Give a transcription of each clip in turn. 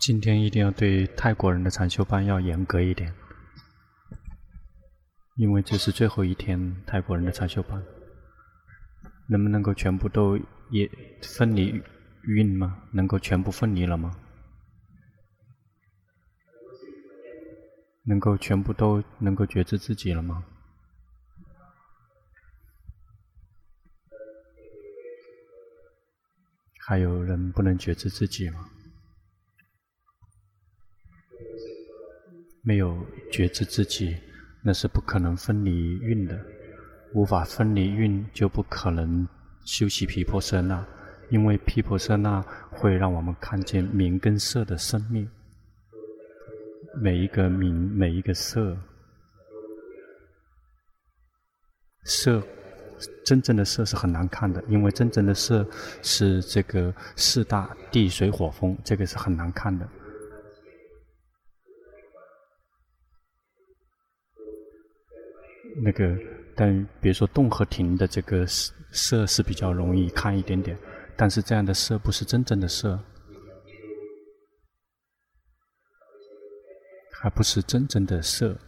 今天一定要对泰国人的禅修班要严格一点，因为这是最后一天泰国人的禅修班，能不能够全部都也分离运吗？能够全部分离了吗？能够全部都能够觉知自己了吗？还有人不能觉知自己吗？没有觉知自己，那是不可能分离运的。无法分离运，就不可能修习皮婆舍那。因为皮婆舍那会让我们看见名跟色的生命。每一个名，每一个色，色，真正的色是很难看的，因为真正的色是这个四大地水火风，这个是很难看的。那个，但比如说动和停的这个色是比较容易看一点点，但是这样的色不是真正的色，还不是真正的色，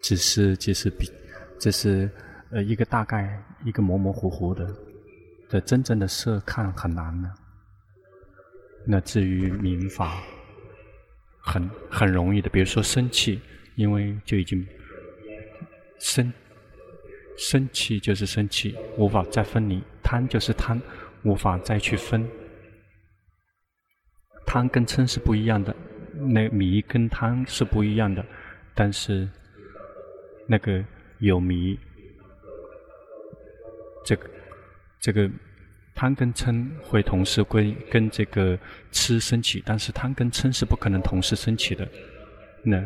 只是只是比，这是呃一个大概一个模模糊糊的，的真正的色看很难呢。那至于明法，很很容易的，比如说生气，因为就已经。生，生气就是生气，无法再分离；贪就是贪，无法再去分。贪跟嗔是不一样的，那迷跟贪是不一样的，但是那个有迷，这个这个贪跟嗔会同时归跟这个痴生起，但是贪跟嗔是不可能同时生起的，那。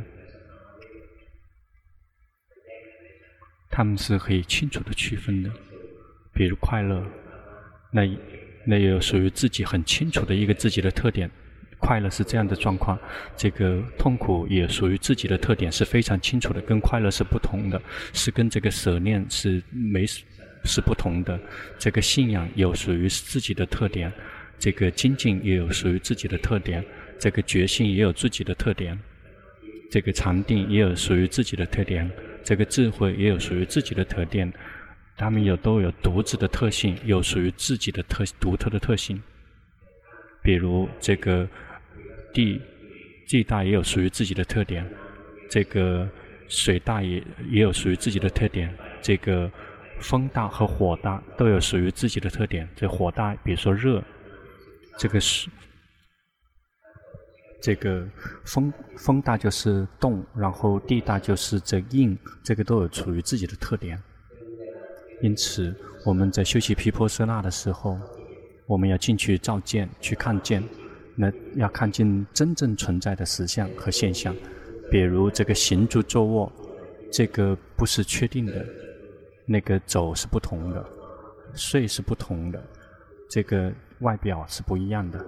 他们是可以清楚的区分的，比如快乐，那那也有属于自己很清楚的一个自己的特点，快乐是这样的状况，这个痛苦也属于自己的特点，是非常清楚的，跟快乐是不同的，是跟这个舍念是没是不同的，这个信仰有属于自己的特点，这个精进也有属于自己的特点，这个决心也有自己的特点，这个禅定也有属于自己的特点。这个智慧也有属于自己的特点，他们有都有独自的特性，有属于自己的特独特的特性。比如这个地地大也有属于自己的特点，这个水大也也有属于自己的特点，这个风大和火大都有属于自己的特点。这火大，比如说热，这个是。这个风风大就是动，然后地大就是这硬，这个都有处于自己的特点。因此，我们在修习毗婆舍那的时候，我们要进去照见，去看见，那要看见真正存在的实相和现象。比如这个行住坐卧，这个不是确定的，那个走是不同的，睡是不同的，这个外表是不一样的。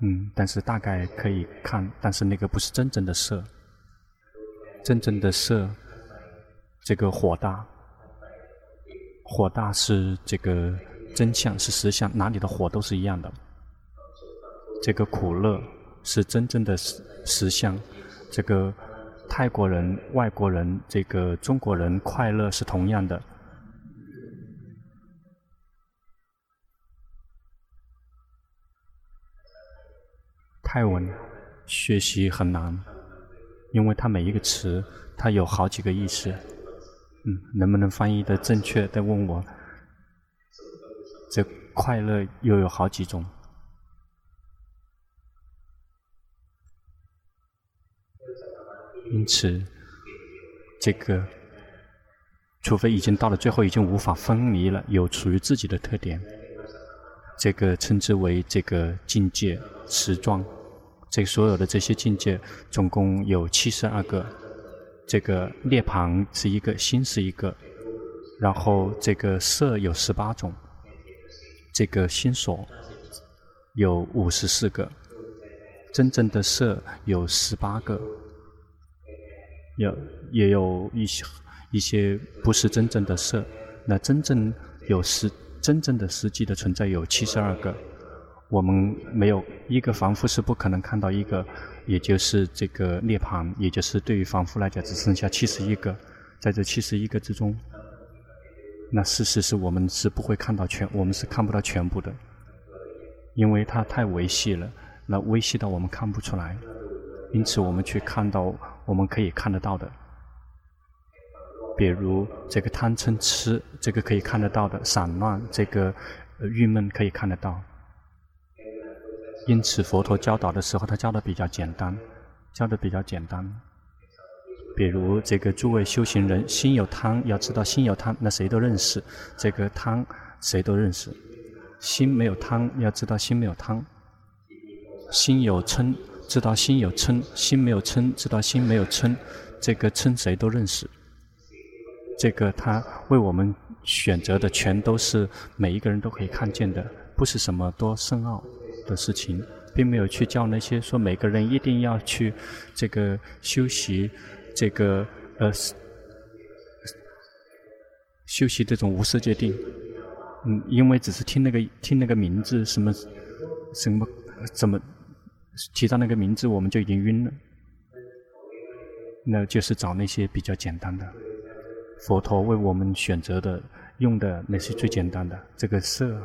嗯，但是大概可以看，但是那个不是真正的色，真正的色，这个火大，火大是这个真相，是实相，哪里的火都是一样的。这个苦乐是真正的实实相，这个泰国人、外国人、这个中国人快乐是同样的。泰文学习很难，因为它每一个词，它有好几个意思。嗯，能不能翻译的正确？再问我，这快乐又有好几种。因此，这个除非已经到了最后，已经无法分离了，有属于自己的特点，这个称之为这个境界实状。这所有的这些境界，总共有七十二个。这个涅槃是一个，心是一个，然后这个色有十八种，这个心所有五十四个，真正的色有十八个，有也有一些一些不是真正的色，那真正有实。真正的实际的存在有七十二个，我们没有一个凡夫是不可能看到一个，也就是这个涅槃，也就是对于凡夫来讲只剩下七十一个，在这七十一个之中，那事实是我们是不会看到全，我们是看不到全部的，因为它太微细了，那微细到我们看不出来，因此我们去看到我们可以看得到的。比如这个贪嗔痴，这个可以看得到的散乱，这个郁闷可以看得到。因此佛陀教导的时候，他教的比较简单，教的比较简单。比如这个诸位修行人，心有贪，要知道心有贪，那谁都认识。这个贪谁都认识。心没有贪，要知道心没有贪。心有嗔，知道心有嗔；心没有嗔，知道心没有嗔。这个嗔谁都认识。这个他为我们选择的全都是每一个人都可以看见的，不是什么多深奥的事情，并没有去教那些说每个人一定要去这个修习这个呃修习这种无色界定，嗯，因为只是听那个听那个名字什么什么怎么提到那个名字我们就已经晕了，那就是找那些比较简单的。佛陀为我们选择的、用的那些最简单的这个色，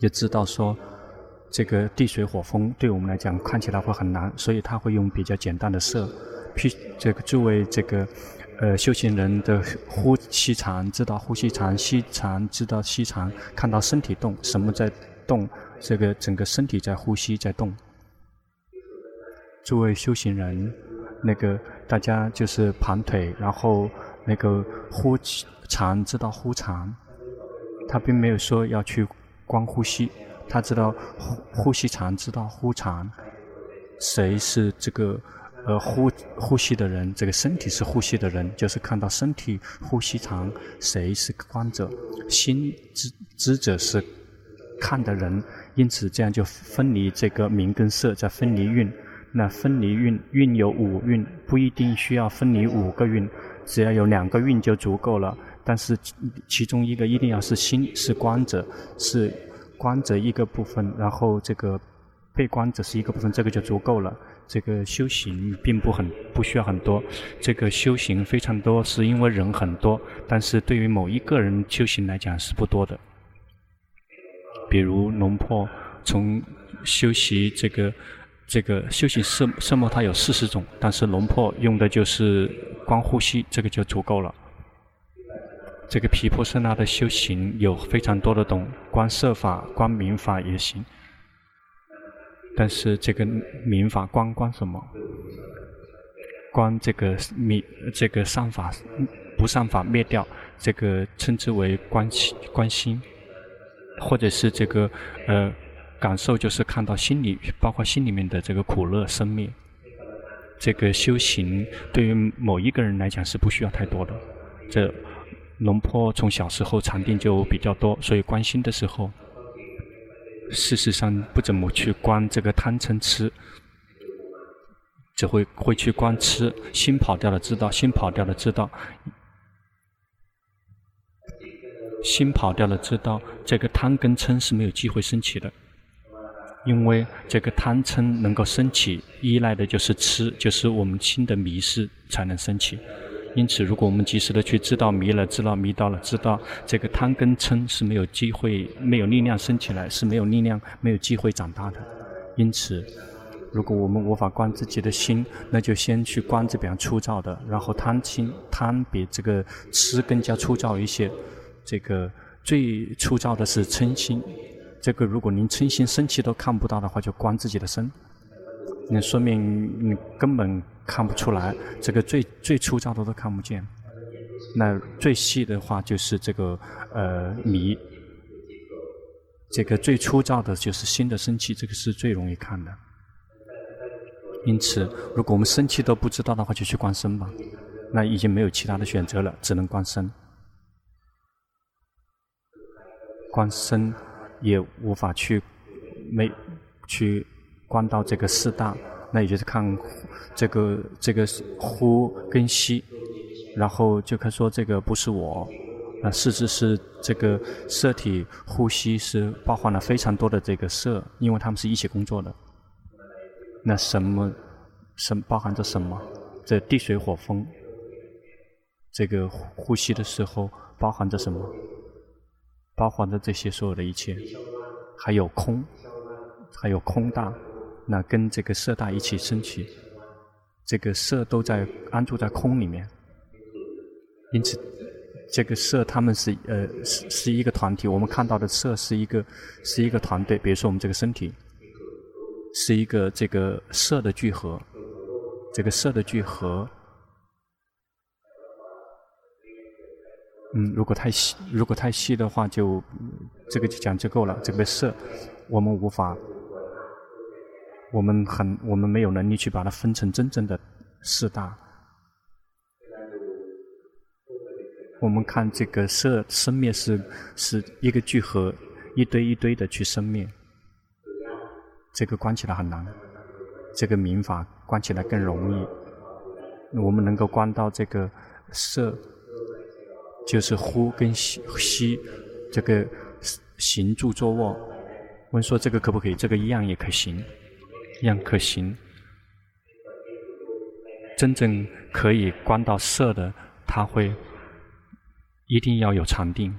就知道说，这个地水火风对我们来讲看起来会很难，所以他会用比较简单的色。譬这个诸位这个呃修行人的呼吸长，知道呼吸长；吸长，知道吸长；看到身体动，什么在动？这个整个身体在呼吸，在动。诸位修行人，那个大家就是盘腿，然后。那个呼长，知道呼长，他并没有说要去光呼吸，他知道呼呼吸长，知道呼长。谁是这个呃呼呼吸的人？这个身体是呼吸的人，就是看到身体呼吸长，谁是观者？心知知者是看的人，因此这样就分离这个名跟色，在分离运。那分离运，运有五运，不一定需要分离五个运。只要有两个运就足够了，但是其中一个一定要是心，是观者，是观者一个部分，然后这个被观者是一个部分，这个就足够了。这个修行并不很不需要很多，这个修行非常多，是因为人很多，但是对于某一个人修行来讲是不多的。比如龙婆从修习这个。这个修行色色魔，它有四十种，但是龙婆用的就是观呼吸，这个就足够了。这个毗婆舍那的修行有非常多的种，观色法、观明法也行。但是这个明法观观什么？观这个灭这个善法不善法灭掉，这个称之为观心观心，或者是这个呃。感受就是看到心里，包括心里面的这个苦乐生灭。这个修行对于某一个人来讲是不需要太多的。这龙婆从小时候禅定就比较多，所以观心的时候，事实上不怎么去观这个贪嗔痴，只会会去观痴，心跑掉了知道，心跑掉了知道，心跑掉了知道，这个贪跟嗔是没有机会升起的。因为这个贪嗔能够升起，依赖的就是痴，就是我们心的迷失才能升起。因此，如果我们及时的去知道迷了，知道迷到了，知道这个贪跟嗔是没有机会、没有力量升起来，是没有力量、没有机会长大的。因此，如果我们无法观自己的心，那就先去观这边粗糙的，然后贪心，贪比这个痴更加粗糙一些。这个最粗糙的是嗔心。这个如果您嗔心升起都看不到的话，就观自己的身，那说明你根本看不出来。这个最最粗糙的都看不见，那最细的话就是这个呃迷。这个最粗糙的就是心的生气，这个是最容易看的。因此，如果我们生气都不知道的话，就去观身吧。那已经没有其他的选择了，只能观身。观身。也无法去没去观到这个四大，那也就是看这个这个呼跟吸，然后就可以说这个不是我，那事实是这个色体呼吸是包含了非常多的这个色，因为他们是一起工作的。那什么什包含着什么？这地水火风，这个呼吸的时候包含着什么？包含着这些所有的一切，还有空，还有空大，那跟这个色大一起升起，这个色都在安住在空里面，因此这个色他们是呃是是一个团体，我们看到的色是一个是一个团队，比如说我们这个身体是一个这个色的聚合，这个色的聚合。嗯，如果太细，如果太细的话就，就这个就讲就够了。这个色，我们无法，我们很，我们没有能力去把它分成真正的四大。我们看这个色生灭是是一个聚合，一堆一堆的去生灭，这个观起来很难。这个明法观起来更容易。我们能够观到这个色。就是呼跟吸，吸这个行住坐卧。问说这个可不可以？这个一样也可行，样可行。真正可以观到色的，他会一定要有禅定。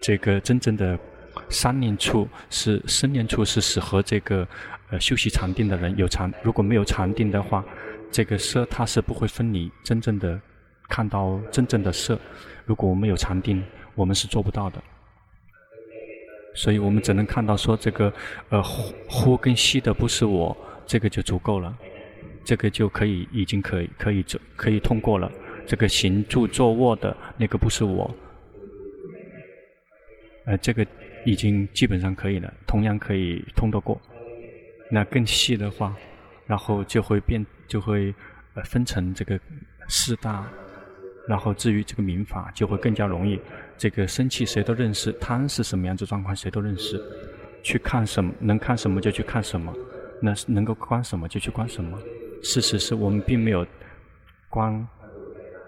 这个真正的三念处是生念处，是适合这个呃修习禅定的人有禅。如果没有禅定的话，这个色它是不会分离真正的。看到真正的色，如果我们有禅定，我们是做不到的。所以我们只能看到说这个，呃，呼呼跟吸的不是我，这个就足够了，这个就可以已经可以可以走可以通过了。这个行住坐卧的那个不是我，呃，这个已经基本上可以了，同样可以通得过。那更细的话，然后就会变就会呃分成这个四大。然后至于这个明法就会更加容易，这个生气谁都认识，贪是什么样子状况谁都认识，去看什么能看什么就去看什么，那能够观什么就去观什么。事实是我们并没有观，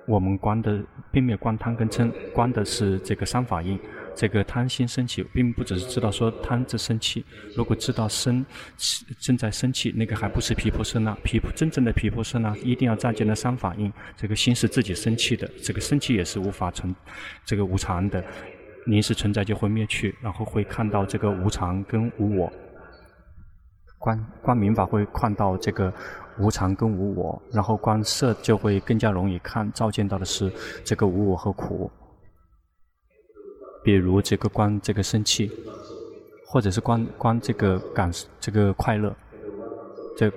我们观的并没有观贪跟嗔，观的是这个三法印。这个贪心生起，并不只是知道说贪着生气。如果知道生正在生气，那个还不是皮婆舍那。皮真正的皮婆舍那一定要占据了三法印。这个心是自己生气的，这个生气也是无法存，这个无常的。临时存在就会灭去，然后会看到这个无常跟无我。观观明法会看到这个无常跟无我，然后观色就会更加容易看，照见到的是这个无我和苦。比如这个观这个生气，或者是观观这个感这个快乐，这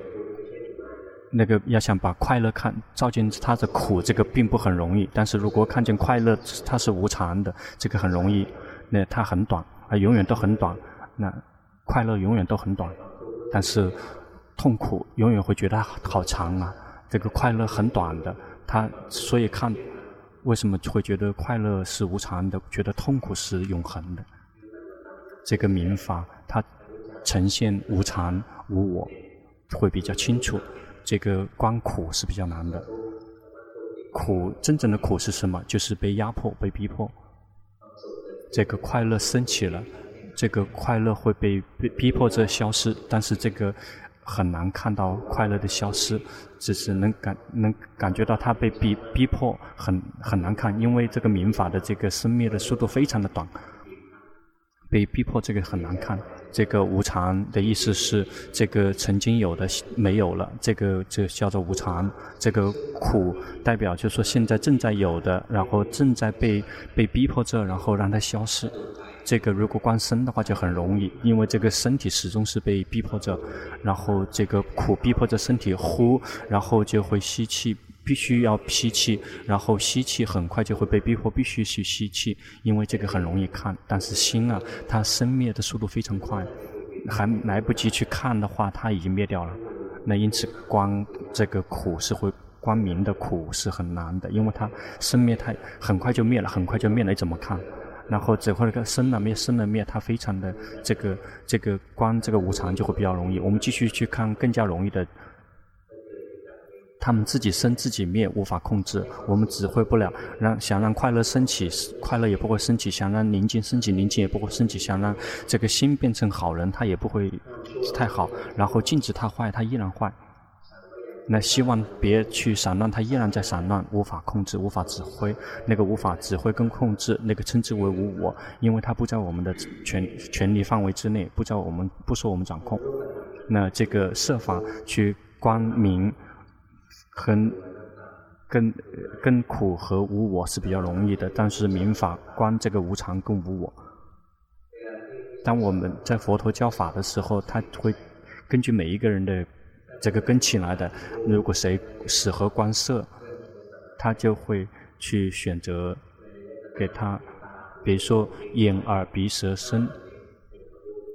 那个要想把快乐看照见它的苦，这个并不很容易。但是如果看见快乐它是无常的，这个很容易。那它很短，啊，永远都很短。那快乐永远都很短，但是痛苦永远会觉得好长啊。这个快乐很短的，它所以看。为什么会觉得快乐是无常的，觉得痛苦是永恒的？这个明法它呈现无常无我，会比较清楚。这个观苦是比较难的。苦真正的苦是什么？就是被压迫、被逼迫。这个快乐升起了，这个快乐会被被逼迫着消失，但是这个。很难看到快乐的消失，只是能感能感觉到它被逼逼迫，很很难看，因为这个民法的这个生灭的速度非常的短，被逼迫这个很难看。这个无常的意思是，这个曾经有的没有了，这个这叫做无常。这个苦代表就是说现在正在有的，然后正在被被逼迫着，然后让它消失。这个如果观身的话就很容易，因为这个身体始终是被逼迫着，然后这个苦逼迫着身体呼，然后就会吸气，必须要吸气，然后吸气很快就会被逼迫必须去吸气，因为这个很容易看，但是心啊，它生灭的速度非常快，还来不及去看的话，它已经灭掉了。那因此观这个苦是会光明的苦是很难的，因为它生灭太很快就灭了，很快就灭了，你怎么看？然后只会那个生了灭，生了灭，它非常的这个这个观这个无常就会比较容易。我们继续去看更加容易的，他们自己生自己灭，无法控制，我们指挥不了。让想让快乐升起，快乐也不会升起；想让宁静升起，宁静也不会升起；想让这个心变成好人，他也不会太好。然后禁止他坏，他依然坏。那希望别去散乱，他依然在散乱，无法控制，无法指挥。那个无法指挥跟控制，那个称之为无我，因为他不在我们的权权力范围之内，不在我们不受我们掌控。那这个设法去光明，跟跟跟苦和无我是比较容易的，但是明法观这个无常跟无我。当我们在佛陀教法的时候，他会根据每一个人的。这个根起来的，如果谁适合观色，他就会去选择给他，比如说眼耳鼻舌身，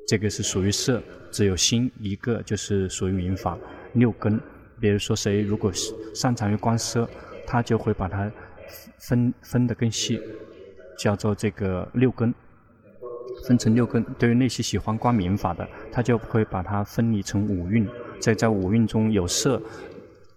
这个是属于色，只有心一个就是属于明法六根。比如说谁如果擅长于观色，他就会把它分分得更细，叫做这个六根，分成六根。对于那些喜欢观明法的，他就会把它分离成五蕴。在在五蕴中有色，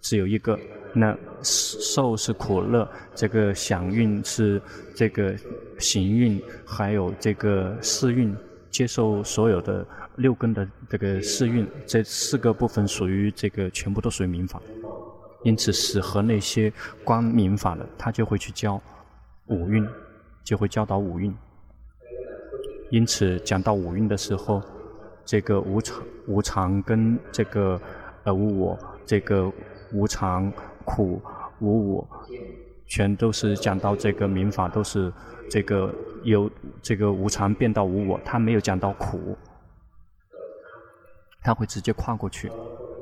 只有一个。那受是苦乐，这个想蕴是这个行蕴，还有这个识蕴，接受所有的六根的这个识蕴，这四个部分属于这个全部都属于明法。因此，适合那些观明法的，他就会去教五蕴，就会教导五蕴。因此，讲到五蕴的时候。这个无常、无常跟这个呃无我，这个无常、苦、无我，全都是讲到这个明法，都是这个由这个无常变到无我，他没有讲到苦，他会直接跨过去，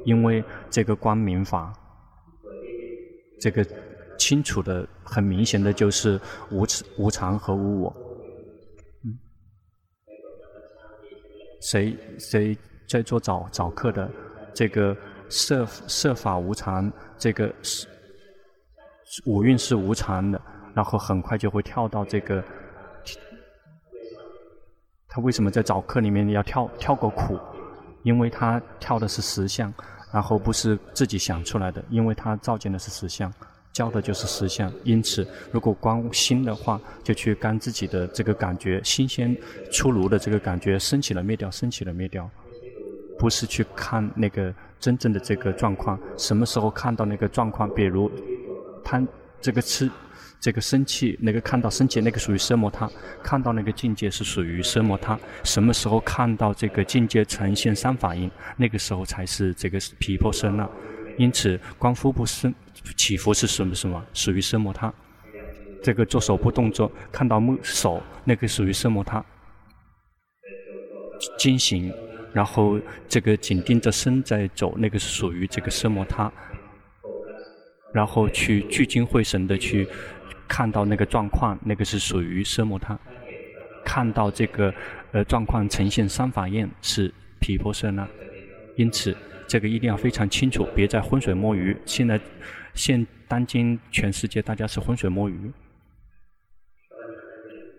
因为这个光明法，这个清楚的、很明显的就是无无常和无我。谁谁在做早早课的？这个设设法无常，这个是五蕴是无常的，然后很快就会跳到这个。他为什么在早课里面要跳跳过苦？因为他跳的是实相，然后不是自己想出来的，因为他照见的是实相。教的就是实相，因此，如果观心的话，就去干自己的这个感觉，新鲜出炉的这个感觉，升起了灭掉，升起了灭掉，不是去看那个真正的这个状况。什么时候看到那个状况？比如，贪这个吃，这个生气，那个看到生气，那个属于奢摩他；看到那个境界是属于奢摩他。什么时候看到这个境界呈现三法印？那个时候才是这个皮婆舍那。因此，观腹部生起伏是什么什么？属于奢摩他。这个做手部动作，看到木手，那个属于奢摩他。经行，然后这个紧盯着身在走，那个是属于这个奢摩他。然后去聚精会神的去看到那个状况，那个是属于奢摩他。看到这个呃状况呈现三法印是毗婆舍那。因此。这个一定要非常清楚，别再浑水摸鱼。现在，现当今全世界大家是浑水摸鱼。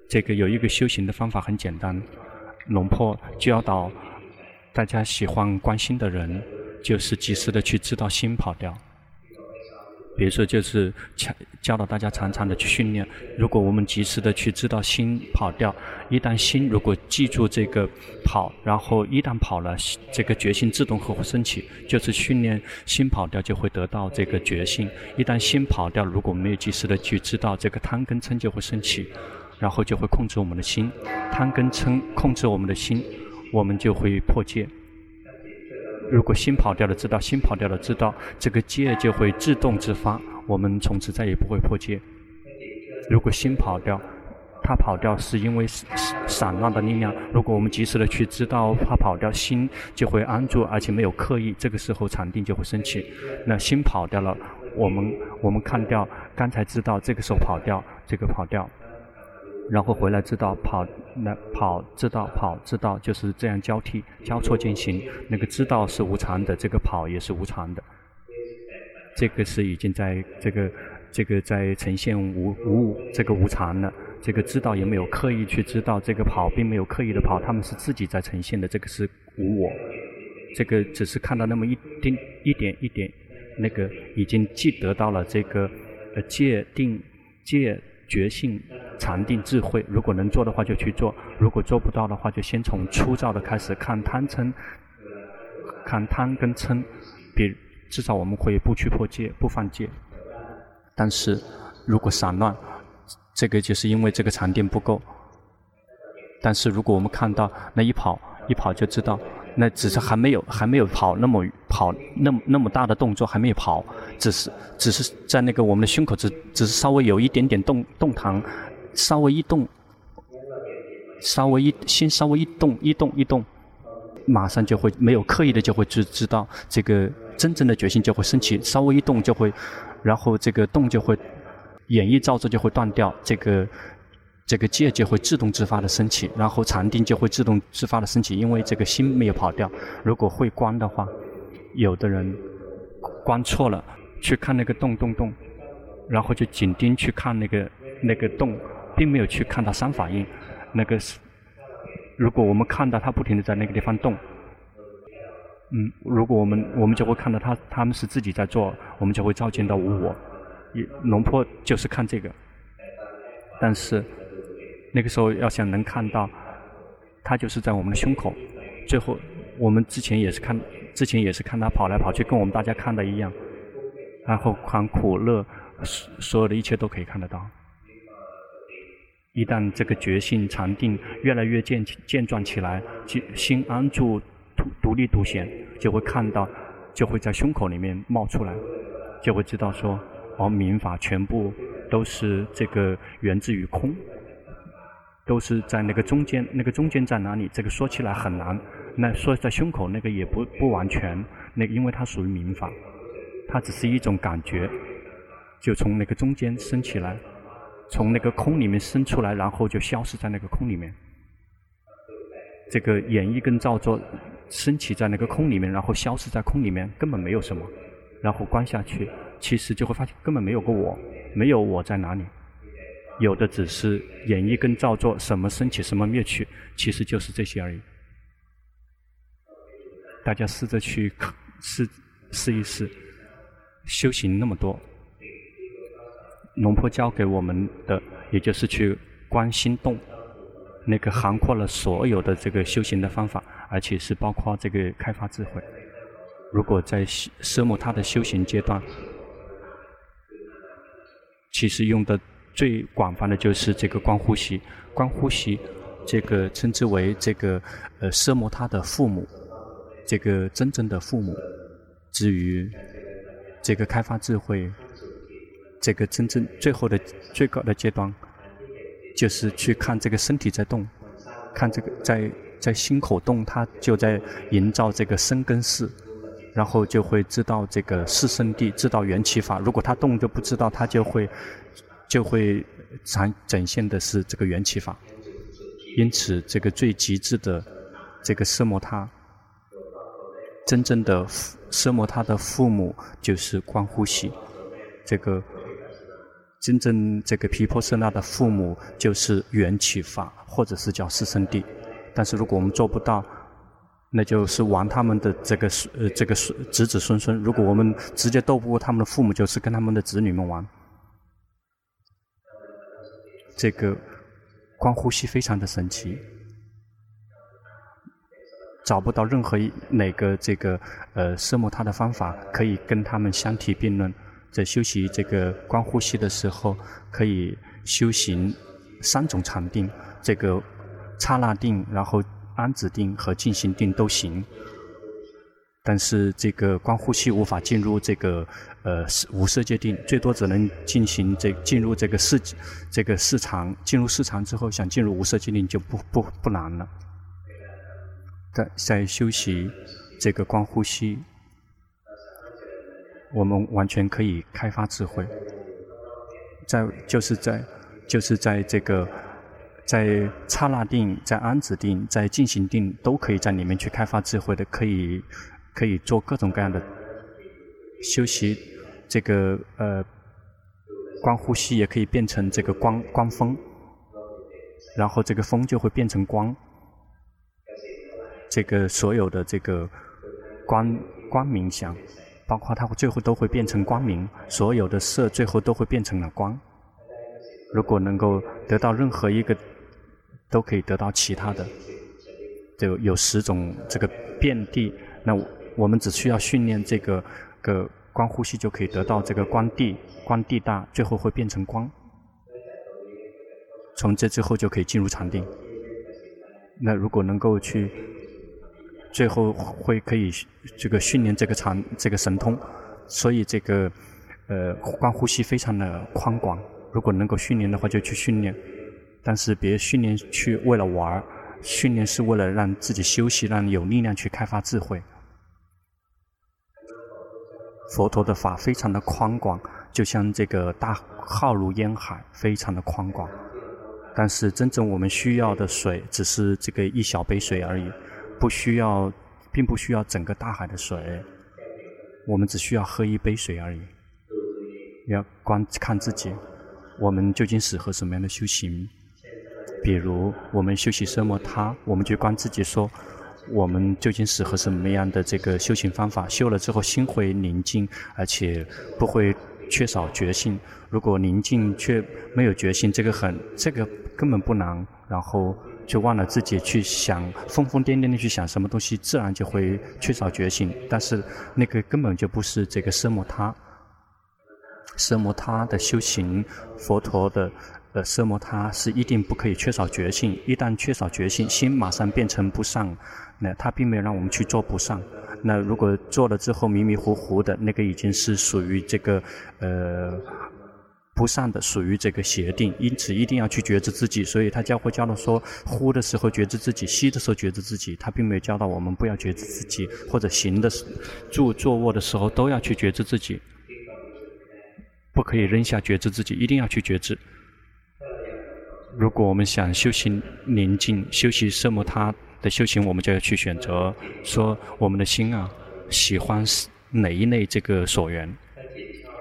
这个有一个修行的方法很简单，龙婆教导大家喜欢关心的人，就是及时的去知道心跑掉。比如说，就是教教导大家常常的去训练。如果我们及时的去知道心跑掉，一旦心如果记住这个跑，然后一旦跑了，这个决心自动会升起。就是训练心跑掉，就会得到这个决心。一旦心跑掉，如果没有及时的去知道，这个贪跟嗔就会升起，然后就会控制我们的心。贪跟嗔控制我们的心，我们就会破戒。如果心跑掉了，知道心跑掉了，知道这个戒就会自动自发，我们从此再也不会破戒。如果心跑掉，它跑掉是因为散散乱的力量。如果我们及时的去知道它跑掉，心就会安住，而且没有刻意，这个时候禅定就会升起。那心跑掉了，我们我们看掉，刚才知道这个时候跑掉，这个跑掉。然后回来知道跑，那跑知道跑知道就是这样交替交错进行。那个知道是无常的，这个跑也是无常的。这个是已经在这个这个在呈现无无这个无常了。这个知道也没有刻意去知道，这个跑并没有刻意的跑，他们是自己在呈现的。这个是无我，这个只是看到那么一丁一点一点那个已经既得到了这个呃界定戒觉性禅定智慧。如果能做的话就去做，如果做不到的话就先从粗糙的开始看贪嗔，看贪跟嗔，比至少我们会不去破戒不犯戒。但是如果散乱，这个就是因为这个禅定不够。但是如果我们看到那一跑一跑就知道。那只是还没有还没有跑那么跑那么那么大的动作还没有跑，只是只是在那个我们的胸口只只是稍微有一点点动动弹，稍微一动，稍微一先稍微一动一动一动，马上就会没有刻意的就会知知道这个真正的决心就会升起，稍微一动就会，然后这个动就会，演绎造作就会断掉这个。这个戒就会自动自发的升起，然后禅定就会自动自发的升起，因为这个心没有跑掉。如果会观的话，有的人观错了，去看那个动动动，然后就紧盯去看那个那个动，并没有去看到三法印。那个是，如果我们看到他不停地在那个地方动，嗯，如果我们我们就会看到他他们是自己在做，我们就会照见到无我。龙坡就是看这个，但是。那个时候要想能看到，他就是在我们的胸口。最后，我们之前也是看，之前也是看他跑来跑去，跟我们大家看的一样。然后看苦乐，所所有的一切都可以看得到。一旦这个觉性禅定越来越健健壮起来，心安住独独立独显，就会看到，就会在胸口里面冒出来，就会知道说，哦，民法全部都是这个源自于空。都是在那个中间，那个中间在哪里？这个说起来很难。那说在胸口那个也不不完全，那因为它属于明法，它只是一种感觉，就从那个中间升起来，从那个空里面升出来，然后就消失在那个空里面。这个演绎跟造作升起在那个空里面，然后消失在空里面，根本没有什么。然后关下去，其实就会发现根本没有个我，没有我在哪里。有的只是演绎跟造作，什么升起，什么灭去，其实就是这些而已。大家试着去试试一试，修行那么多，龙婆教给我们的，也就是去观心动，那个涵括了所有的这个修行的方法，而且是包括这个开发智慧。如果在奢摩他的修行阶段，其实用的。最广泛的就是这个观呼吸，观呼吸，这个称之为这个呃奢摩他的父母，这个真正的父母。至于这个开发智慧，这个真正最后的最高的阶段，就是去看这个身体在动，看这个在在心口动，它就在营造这个身跟识，然后就会知道这个四圣地，知道缘起法。如果他动就不知道，他就会。就会展展现的是这个缘起法，因此这个最极致的这个色摩他，真正的色摩他的父母就是观呼吸，这个真正这个皮婆舍那的父母就是缘起法，或者是叫四圣地。但是如果我们做不到，那就是玩他们的这个呃这个子子孙孙。如果我们直接斗不过他们的父母，就是跟他们的子女们玩。这个观呼吸非常的神奇，找不到任何一哪个这个呃色目他的方法可以跟他们相提并论。在修习这个观呼吸的时候，可以修行三种禅定，这个刹那定，然后安止定和净行定都行。但是这个观呼吸无法进入这个呃无色界定，最多只能进行这进入这个市这个市场，进入市场之后想进入无色界定就不不不难了。在在修习这个观呼吸，我们完全可以开发智慧，在就是在就是在这个在刹那定、在安止定、在进行定都可以在里面去开发智慧的，可以。可以做各种各样的修习，这个呃，观呼吸也可以变成这个光光风，然后这个风就会变成光，这个所有的这个光光明相，包括它最后都会变成光明，所有的色最后都会变成了光。如果能够得到任何一个，都可以得到其他的，就有十种这个遍地。那我们只需要训练这个个观呼吸，就可以得到这个观地，观地大，最后会变成光。从这之后就可以进入禅定。那如果能够去。最后会可以这个训练这个禅这个神通，所以这个呃观呼吸非常的宽广。如果能够训练的话，就去训练，但是别训练去为了玩儿，训练是为了让自己休息，让你有力量去开发智慧。佛陀的法非常的宽广，就像这个大浩如烟海，非常的宽广。但是真正我们需要的水，只是这个一小杯水而已。不需要，并不需要整个大海的水，我们只需要喝一杯水而已。要观看自己，我们究竟适合什么样的修行？比如，我们修习奢摩他，我们就观自己说，我们究竟适合什么样的这个修行方法？修了之后心会宁静，而且不会缺少觉性。如果宁静却没有觉性，这个很，这个根本不难。然后。就忘了自己去想，疯疯癫癫的去想什么东西，自然就会缺少觉性。但是那个根本就不是这个奢摩他，奢摩他的修行，佛陀的呃奢摩他是一定不可以缺少觉性。一旦缺少觉性，心马上变成不善。他并没有让我们去做不善。那如果做了之后迷迷糊糊的，那个已经是属于这个呃。不善的属于这个邪定，因此一定要去觉知自己。所以他教会教导说，呼的时候觉知自己，吸的时候觉知自己。他并没有教导我们不要觉知自己，或者行的时、坐坐卧的时候都要去觉知自己，不可以扔下觉知自己，一定要去觉知。如果我们想修行宁静、修习奢摩他的修行，我们就要去选择说我们的心啊，喜欢哪一类这个所缘。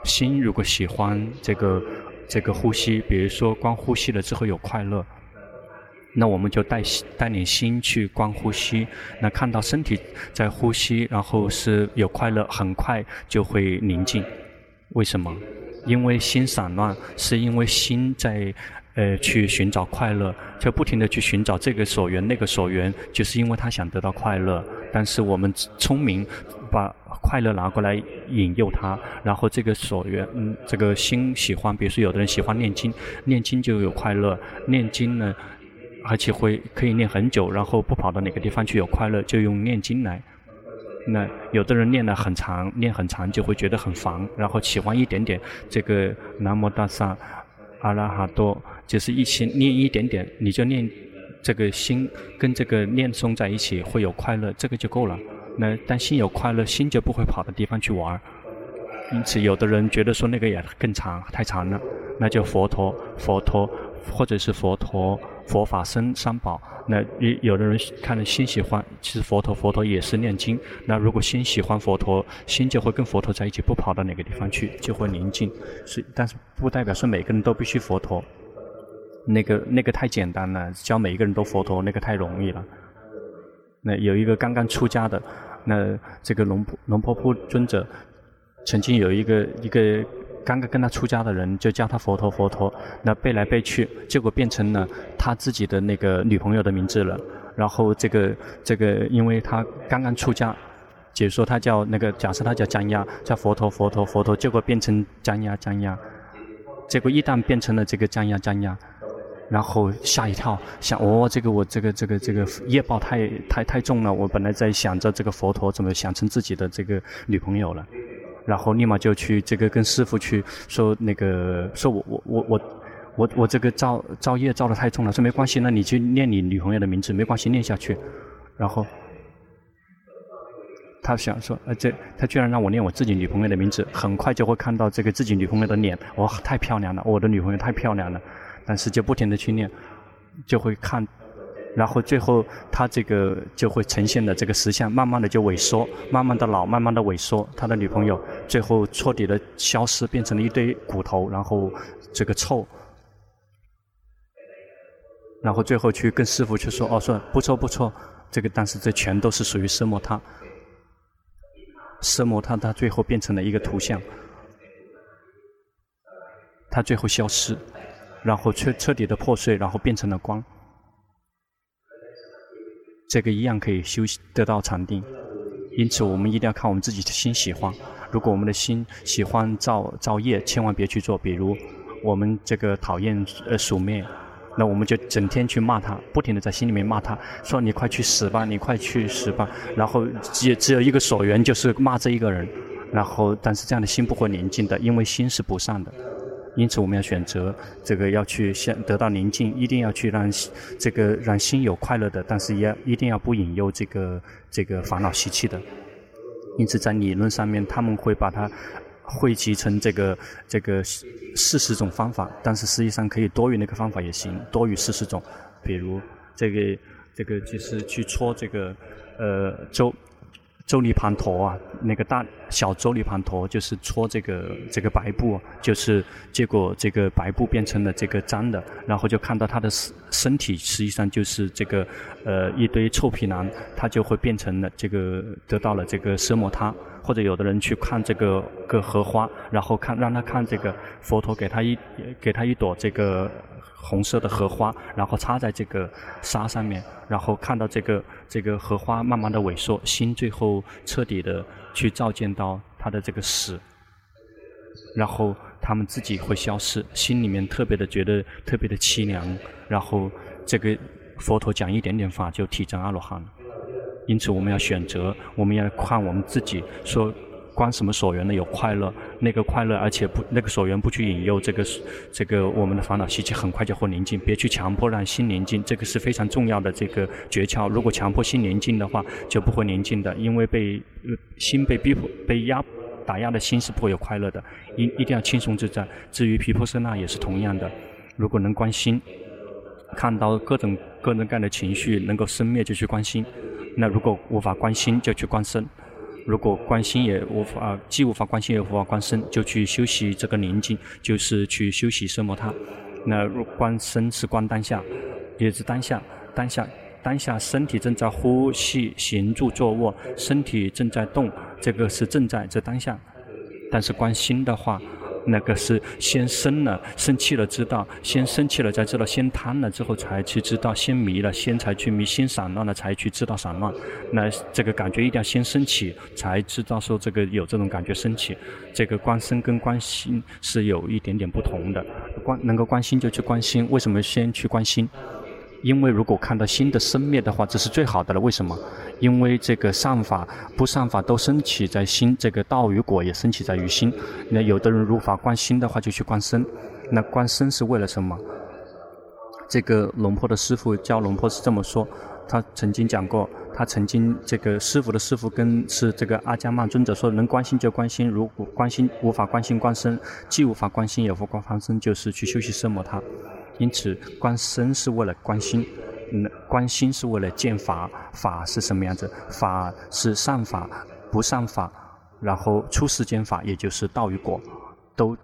心如果喜欢这个这个呼吸，比如说光呼吸了之后有快乐，那我们就带带领心去观呼吸，那看到身体在呼吸，然后是有快乐，很快就会宁静。为什么？因为心散乱，是因为心在呃去寻找快乐，就不停地去寻找这个所缘那个所缘，就是因为他想得到快乐。但是我们聪明。把快乐拿过来引诱他，然后这个所缘，嗯，这个心喜欢，比如说有的人喜欢念经，念经就有快乐，念经呢，而且会可以念很久，然后不跑到哪个地方去有快乐，就用念经来。那有的人念了很长，念很长就会觉得很烦，然后喜欢一点点，这个南无大萨阿拉哈多，就是一心念一点点，你就念这个心跟这个念诵在一起会有快乐，这个就够了。那但心有快乐，心就不会跑到地方去玩。因此，有的人觉得说那个也更长，太长了，那就佛陀、佛陀，或者是佛陀、佛法僧三宝。那有有的人看了心喜欢，其实佛陀、佛陀也是念经。那如果心喜欢佛陀，心就会跟佛陀在一起，不跑到哪个地方去，就会宁静。是，但是不代表说每个人都必须佛陀。那个那个太简单了，教每一个人都佛陀，那个太容易了。那有一个刚刚出家的，那这个龙龙婆婆尊者，曾经有一个一个刚刚跟他出家的人，就叫他佛陀佛陀，那背来背去，结果变成了他自己的那个女朋友的名字了。然后这个这个，因为他刚刚出家，解说他叫那个，假设他叫江鸭，叫佛陀佛陀佛陀，结果变成江鸭江鸭，结果一旦变成了这个江鸭江鸭。然后吓一跳，想哦，这个我这个这个这个业报太太太重了。我本来在想着这个佛陀怎么想成自己的这个女朋友了，然后立马就去这个跟师父去说那个说我我我我我我这个造造业造得太重了，说没关系，那你去念你女朋友的名字，没关系，念下去。然后他想说，呃，这他居然让我念我自己女朋友的名字，很快就会看到这个自己女朋友的脸，哇，太漂亮了，我的女朋友太漂亮了。但是就不停地去念，就会看，然后最后他这个就会呈现的这个实相，慢慢的就萎缩，慢慢的老，慢慢的萎缩。他的女朋友最后彻底的消失，变成了一堆骨头，然后这个臭，然后最后去跟师傅去说，哦，说不错不错，这个但是这全都是属于奢摩他。奢摩他，它最后变成了一个图像，它最后消失，然后彻彻底的破碎，然后变成了光。这个一样可以修得到禅定。因此，我们一定要看我们自己的心喜欢。如果我们的心喜欢造造业，千万别去做。比如，我们这个讨厌呃鼠灭，那我们就整天去骂他，不停地在心里面骂他，说你快去死吧，你快去死吧。然后只只有一个所缘，就是骂这一个人。然后，但是这样的心不会宁静的，因为心是不善的。因此，我们要选择这个要去先得到宁静，一定要去让这个让心有快乐的，但是也一定要不引诱这个这个烦恼习气的。因此，在理论上面，他们会把它汇集成这个这个四十种方法，但是实际上可以多于那个方法也行，多于四十种。比如这个这个就是去搓这个呃周周尼盘陀啊，那个大小周尼盘陀就是搓这个这个白布，就是结果这个白布变成了这个脏的，然后就看到他的身身体实际上就是这个呃一堆臭皮囊，他就会变成了这个得到了这个奢摩他，或者有的人去看这个个荷花，然后看让他看这个佛陀给他一给他一朵这个。红色的荷花，然后插在这个沙上面，然后看到这个这个荷花慢慢的萎缩，心最后彻底的去照见到他的这个死，然后他们自己会消失，心里面特别的觉得特别的凄凉，然后这个佛陀讲一点点法就体证阿罗汉了，因此我们要选择，我们要看我们自己说。观什么所缘呢？有快乐，那个快乐，而且不那个所缘不去引诱这个这个我们的烦恼习气，很快就会宁静。别去强迫让心宁静，这个是非常重要的这个诀窍。如果强迫心宁静的话，就不会宁静的，因为被心被逼迫、被压打压的心是不会有快乐的。一一定要轻松自在。至于毗婆舍那也是同样的，如果能关心，看到各种各种各样的情绪能够生灭就去关心，那如果无法观心就去观身。如果观心也无法，既无法观心也无法观身，就去休息这个宁静，就是去修习奢摩他。那如观身是观当下，也是当下，当下，当下身体正在呼吸、行住、坐卧，身体正在动，这个是正在这当下。但是观心的话，那个是先生了，生气了知道，先生气了才知道，先贪了之后才去知道，先迷了先才去迷，先散乱了才去知道散乱。那这个感觉一定要先升起，才知道说这个有这种感觉升起。这个观身跟观心是有一点点不同的，观能够观心就去观心，为什么先去观心？因为如果看到心的生灭的话，这是最好的了。为什么？因为这个善法、不善法都升起在心，这个道与果也升起在于心。那有的人如法观心的话，就去观身。那观身是为了什么？这个龙坡的师父教龙坡是这么说，他曾经讲过，他曾经这个师傅的师傅跟是这个阿姜曼尊者说，能观心就观心，如果观心无法观心观身，既无法观心也无法观身，就是去修习奢摩他。因此，观身是为了观心，嗯，观心是为了见法，法是什么样子？法是善法、不善法，然后出世间法，也就是道与果，都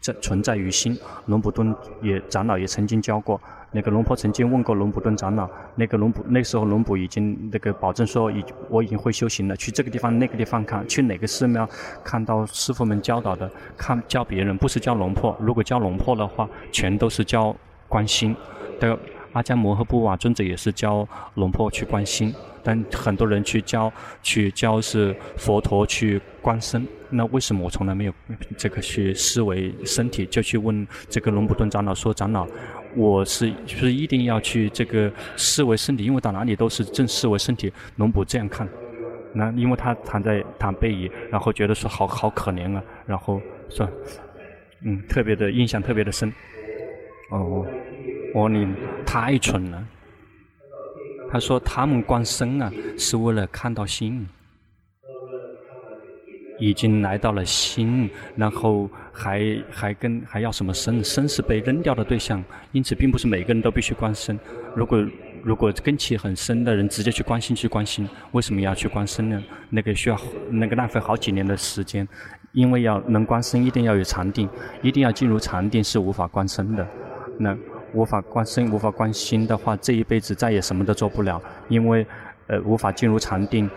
存存在于心。龙普顿也长老也曾经教过，那个龙婆曾经问过龙普顿长老，那个龙普那时候龙普已经那个保证说，已我已经会修行了，去这个地方那个地方看，去哪个寺庙看到师傅们教导的，看教别人，不是教龙婆。如果教龙婆的话，全都是教。观心的阿姜摩诃布瓦尊者也是教龙婆去观心，但很多人去教去教是佛陀去观身。那为什么我从来没有这个去思维身体？就去问这个龙普顿长老说：“长老，我是是不是一定要去这个思维身体？因为到哪里都是正思维身体。”能不这样看，那因为他躺在躺背椅，然后觉得说好好可怜啊，然后说嗯，特别的印象特别的深。哦，我你太蠢了。他说他们观身啊，是为了看到心，已经来到了心，然后还还跟还要什么身？身是被扔掉的对象，因此并不是每个人都必须观身。如果如果根器很深的人直接去观心去观心，为什么要去观身呢？那个需要那个浪费好几年的时间，因为要能观身，一定要有禅定，一定要进入禅定是无法观身的。那无法观身、无法观心的话，这一辈子再也什么都做不了，因为呃无法进入禅定。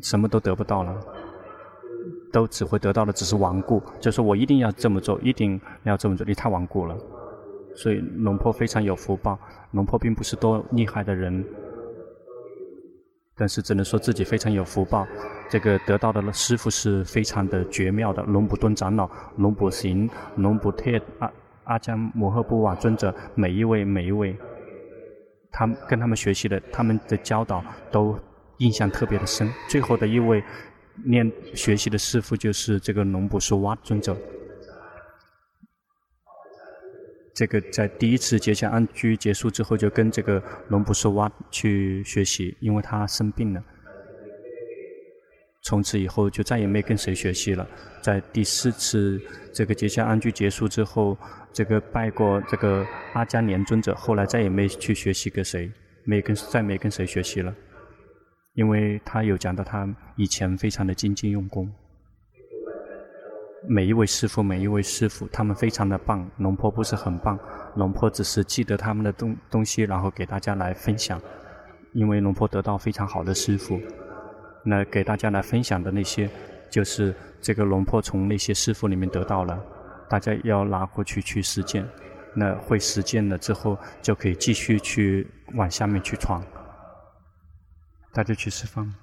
什么都得不到了，都只会得到的只是顽固。就是我一定要这么做，一定要这么做，你太顽固了。所以龙婆非常有福报。龙婆并不是多厉害的人，但是只能说自己非常有福报。这个得到的师傅是非常的绝妙的，龙普顿长老、龙普行、龙普特、阿阿姜摩诃布瓦尊者，每一位每一位，他跟他们学习的，他们的教导都印象特别的深。最后的一位念学习的师父就是这个龙布苏瓦尊者。这个在第一次结下安居结束之后，就跟这个龙布苏瓦去学习，因为他生病了。从此以后就再也没跟谁学习了。在第四次这个结下安居结束之后，这个拜过这个阿迦年尊者，后来再也没去学习跟谁，没跟再没跟谁学习了，因为他有讲到他以前非常的精进用功。每一位师傅，每一位师傅，他们非常的棒。龙婆不是很棒，龙婆只是记得他们的东东西，然后给大家来分享。因为龙婆得到非常好的师傅，那给大家来分享的那些，就是这个龙婆从那些师傅里面得到了，大家要拿过去去实践。那会实践了之后，就可以继续去往下面去闯。大家去释放。